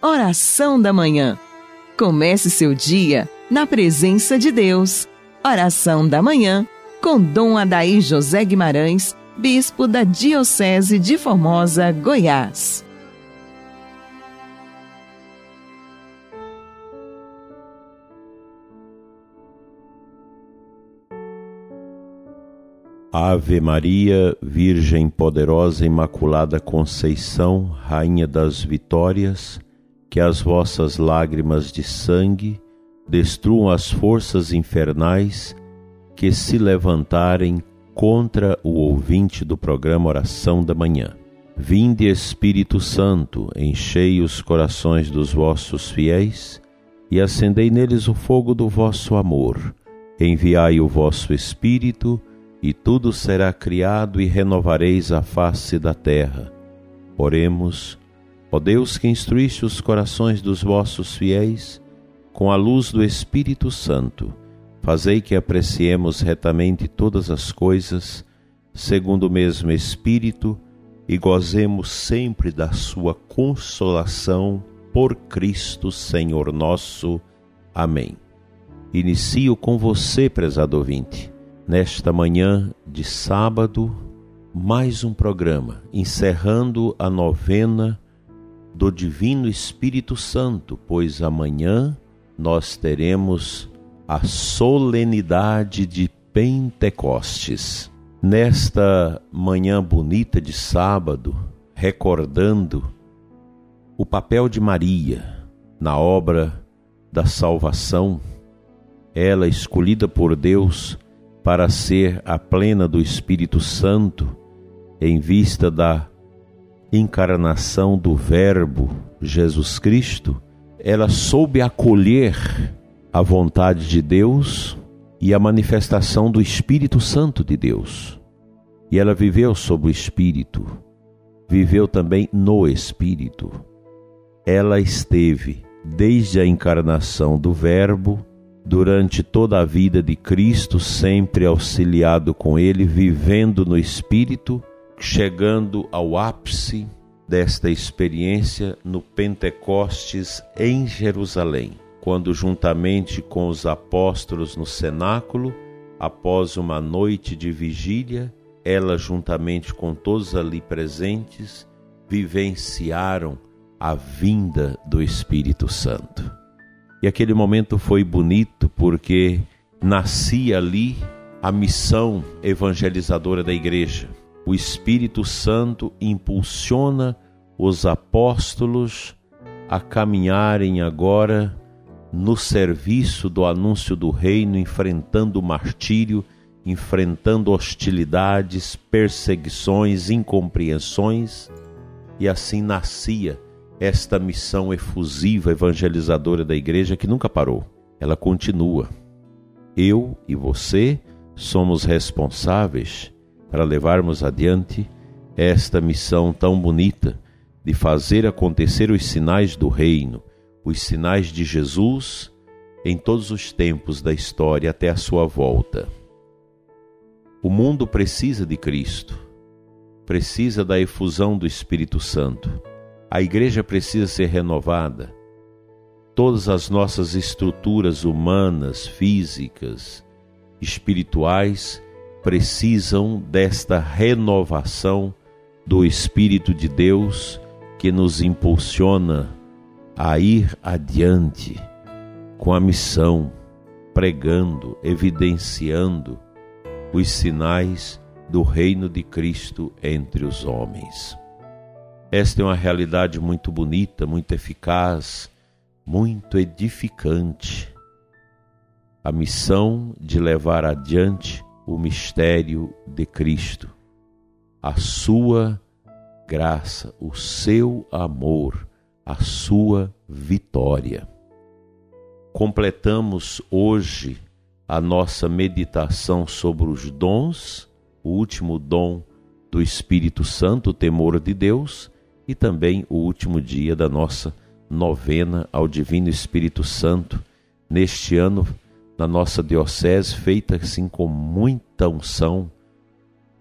Oração da Manhã. Comece seu dia na presença de Deus. Oração da Manhã com Dom Adaí José Guimarães, Bispo da Diocese de Formosa, Goiás. Ave Maria, Virgem poderosa Imaculada Conceição, Rainha das Vitórias, que as vossas lágrimas de sangue destruam as forças infernais que se levantarem contra o ouvinte do programa Oração da Manhã. Vinde Espírito Santo, enchei os corações dos vossos fiéis e acendei neles o fogo do vosso amor. Enviai o vosso Espírito e tudo será criado e renovareis a face da terra. Oremos, ó Deus que instruíste os corações dos vossos fiéis com a luz do Espírito Santo, fazei que apreciemos retamente todas as coisas, segundo o mesmo Espírito, e gozemos sempre da sua consolação por Cristo Senhor nosso. Amém. Inicio com você, prezado ouvinte nesta manhã de sábado, mais um programa encerrando a novena do Divino Espírito Santo, pois amanhã nós teremos a solenidade de Pentecostes. Nesta manhã bonita de sábado, recordando o papel de Maria na obra da salvação, ela escolhida por Deus para ser a plena do Espírito Santo, em vista da encarnação do Verbo Jesus Cristo, ela soube acolher a vontade de Deus e a manifestação do Espírito Santo de Deus. E ela viveu sob o Espírito, viveu também no Espírito. Ela esteve desde a encarnação do Verbo durante toda a vida de Cristo, sempre auxiliado com Ele, vivendo no Espírito, chegando ao ápice desta experiência no Pentecostes em Jerusalém, quando, juntamente com os apóstolos no cenáculo, após uma noite de vigília, ela, juntamente com todos ali presentes, vivenciaram a vinda do Espírito Santo. E aquele momento foi bonito porque nascia ali a missão evangelizadora da igreja. O Espírito Santo impulsiona os apóstolos a caminharem agora no serviço do anúncio do reino, enfrentando martírio, enfrentando hostilidades, perseguições, incompreensões, e assim nascia esta missão efusiva evangelizadora da igreja que nunca parou. Ela continua. Eu e você somos responsáveis para levarmos adiante esta missão tão bonita de fazer acontecer os sinais do reino, os sinais de Jesus em todos os tempos da história até a sua volta. O mundo precisa de Cristo, precisa da efusão do Espírito Santo a igreja precisa ser renovada. Todas as nossas estruturas humanas, físicas, espirituais precisam desta renovação do Espírito de Deus que nos impulsiona a ir adiante com a missão, pregando, evidenciando os sinais do reino de Cristo entre os homens. Esta é uma realidade muito bonita, muito eficaz, muito edificante. A missão de levar adiante o mistério de Cristo, a sua graça, o seu amor, a sua vitória. Completamos hoje a nossa meditação sobre os dons, o último dom do Espírito Santo, o temor de Deus e também o último dia da nossa novena ao Divino Espírito Santo, neste ano, na nossa Diocese, feita assim com muita unção,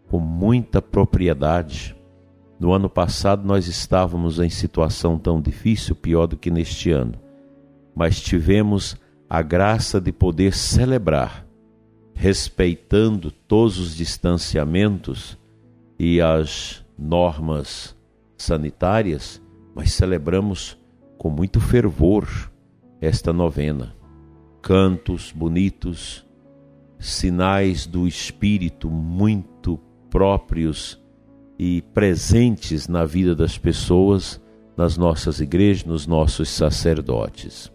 com muita propriedade, No ano passado nós estávamos em situação tão difícil, pior do que neste ano, mas tivemos a graça de poder celebrar, respeitando todos os distanciamentos e as normas sanitárias, mas celebramos com muito fervor esta novena. Cantos bonitos, sinais do Espírito muito próprios e presentes na vida das pessoas, nas nossas igrejas, nos nossos sacerdotes.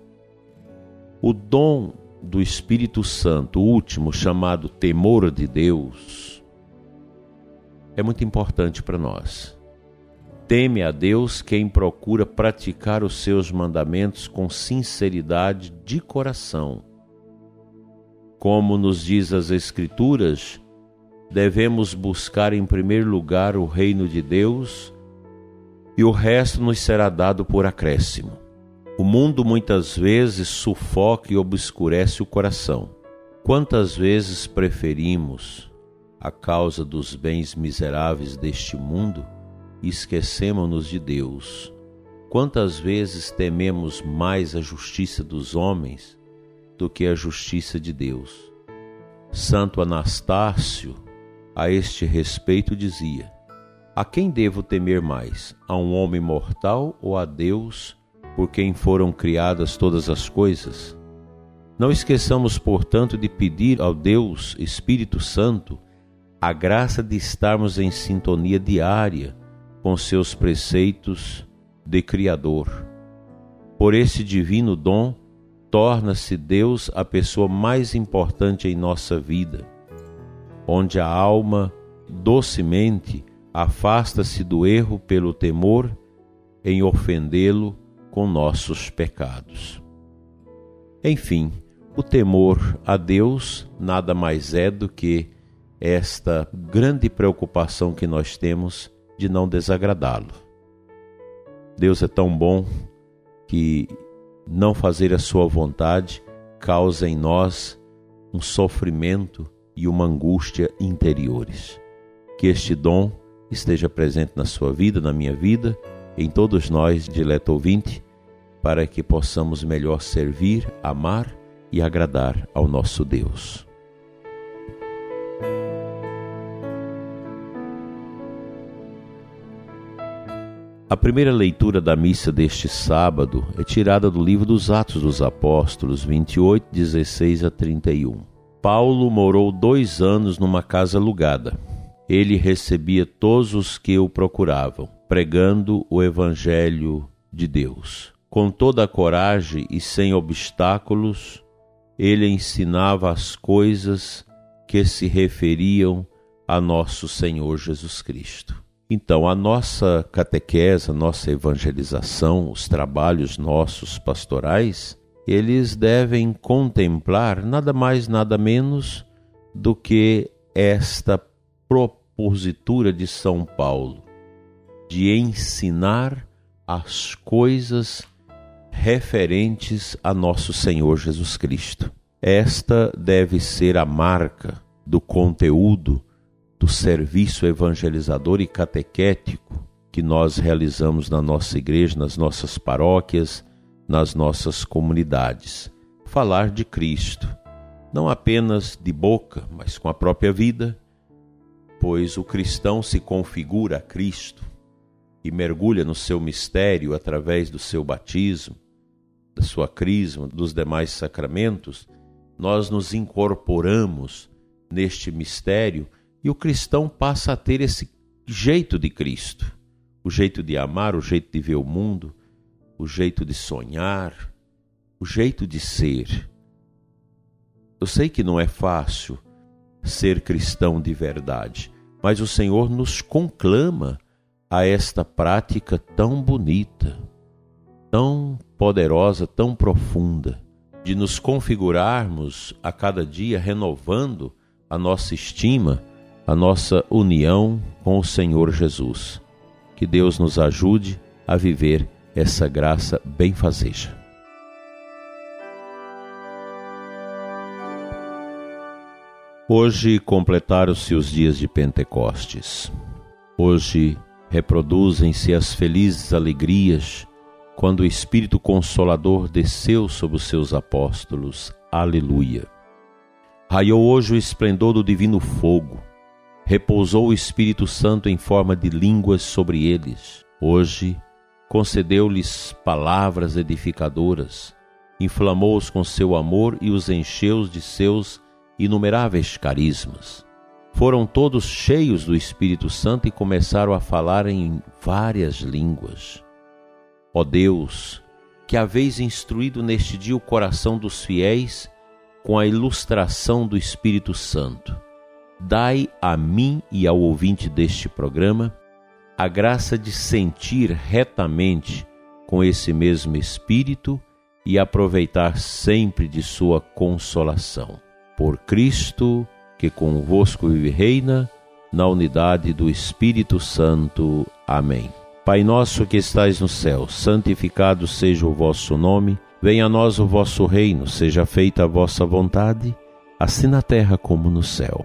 O dom do Espírito Santo, o último, chamado temor de Deus, é muito importante para nós. Teme a Deus quem procura praticar os seus mandamentos com sinceridade de coração. Como nos diz as Escrituras, devemos buscar em primeiro lugar o reino de Deus e o resto nos será dado por acréscimo. O mundo muitas vezes sufoca e obscurece o coração. Quantas vezes preferimos, a causa dos bens miseráveis deste mundo, esquecemos-nos de Deus? Quantas vezes tememos mais a justiça dos homens do que a justiça de Deus? Santo Anastácio a este respeito dizia: A quem devo temer mais? A um homem mortal ou a Deus, por quem foram criadas todas as coisas? Não esqueçamos, portanto, de pedir ao Deus Espírito Santo a graça de estarmos em sintonia diária com seus preceitos de Criador. Por esse divino dom, torna-se Deus a pessoa mais importante em nossa vida onde a alma docemente afasta-se do erro pelo temor em ofendê-lo com nossos pecados. Enfim, o temor a Deus nada mais é do que esta grande preocupação que nós temos de não desagradá-lo. Deus é tão bom que não fazer a sua vontade causa em nós um sofrimento e uma angústia interiores. Que este dom esteja presente na sua vida, na minha vida, em todos nós, dileto ouvinte, para que possamos melhor servir, amar e agradar ao nosso Deus. A primeira leitura da missa deste sábado é tirada do livro dos Atos dos Apóstolos, 28, 16 a 31. Paulo morou dois anos numa casa alugada. Ele recebia todos os que o procuravam, pregando o Evangelho de Deus. Com toda a coragem e sem obstáculos, ele ensinava as coisas que se referiam a nosso Senhor Jesus Cristo. Então, a nossa catequese, a nossa evangelização, os trabalhos nossos pastorais eles devem contemplar nada mais, nada menos do que esta propositura de São Paulo de ensinar as coisas referentes a nosso Senhor Jesus Cristo. Esta deve ser a marca do conteúdo do serviço evangelizador e catequético que nós realizamos na nossa igreja, nas nossas paróquias, nas nossas comunidades. Falar de Cristo, não apenas de boca, mas com a própria vida, pois o cristão se configura a Cristo e mergulha no seu mistério através do seu batismo, da sua crisma, dos demais sacramentos, nós nos incorporamos neste mistério e o cristão passa a ter esse jeito de Cristo, o jeito de amar, o jeito de ver o mundo, o jeito de sonhar, o jeito de ser. Eu sei que não é fácil ser cristão de verdade, mas o Senhor nos conclama a esta prática tão bonita, tão poderosa, tão profunda, de nos configurarmos a cada dia renovando a nossa estima, a nossa união com o Senhor Jesus. Que Deus nos ajude a viver essa graça benfazeja. Hoje completaram-se os dias de Pentecostes. Hoje Reproduzem-se as felizes alegrias quando o Espírito Consolador desceu sobre os seus apóstolos. Aleluia. Raiou hoje o esplendor do divino fogo. Repousou o Espírito Santo em forma de línguas sobre eles. Hoje concedeu-lhes palavras edificadoras, inflamou-os com seu amor e os encheu de seus inumeráveis carismas. Foram todos cheios do Espírito Santo e começaram a falar em várias línguas. Ó Deus, que haveis instruído neste dia o coração dos fiéis com a ilustração do Espírito Santo, dai a mim e ao ouvinte deste programa a graça de sentir retamente com esse mesmo Espírito e aproveitar sempre de sua consolação. Por Cristo, que convosco vive e reina, na unidade do Espírito Santo. Amém. Pai nosso que estais no céu, santificado seja o vosso nome, venha a nós o vosso reino, seja feita a vossa vontade, assim na terra como no céu.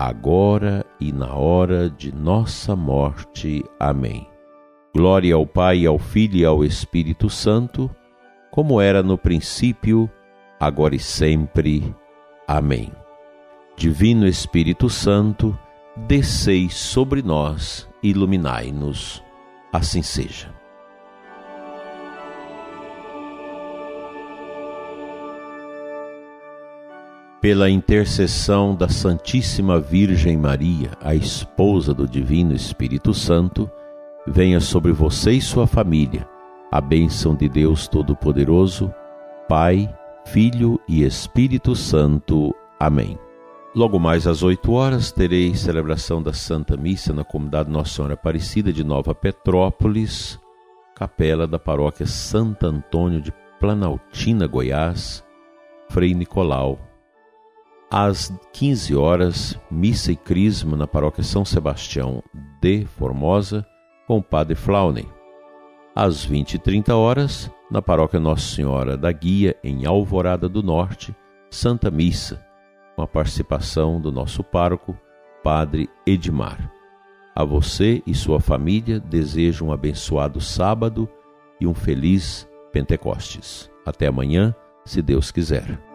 agora e na hora de nossa morte. Amém. Glória ao Pai, ao Filho e ao Espírito Santo, como era no princípio, agora e sempre. Amém. Divino Espírito Santo, descei sobre nós iluminai-nos. Assim seja. Pela intercessão da Santíssima Virgem Maria, a esposa do Divino Espírito Santo, venha sobre você e sua família a bênção de Deus Todo-Poderoso, Pai, Filho e Espírito Santo. Amém. Logo mais às 8 horas terei celebração da Santa Missa na comunidade Nossa Senhora Aparecida de Nova Petrópolis, capela da paróquia Santo Antônio de Planaltina, Goiás, Frei Nicolau. Às 15 horas, missa e crisma na paróquia São Sebastião de Formosa, com o Padre Flauney. Às 20 e 30 horas, na paróquia Nossa Senhora da Guia, em Alvorada do Norte, Santa Missa com a participação do nosso pároco, Padre Edmar. A você e sua família desejo um abençoado sábado e um feliz Pentecostes. Até amanhã, se Deus quiser.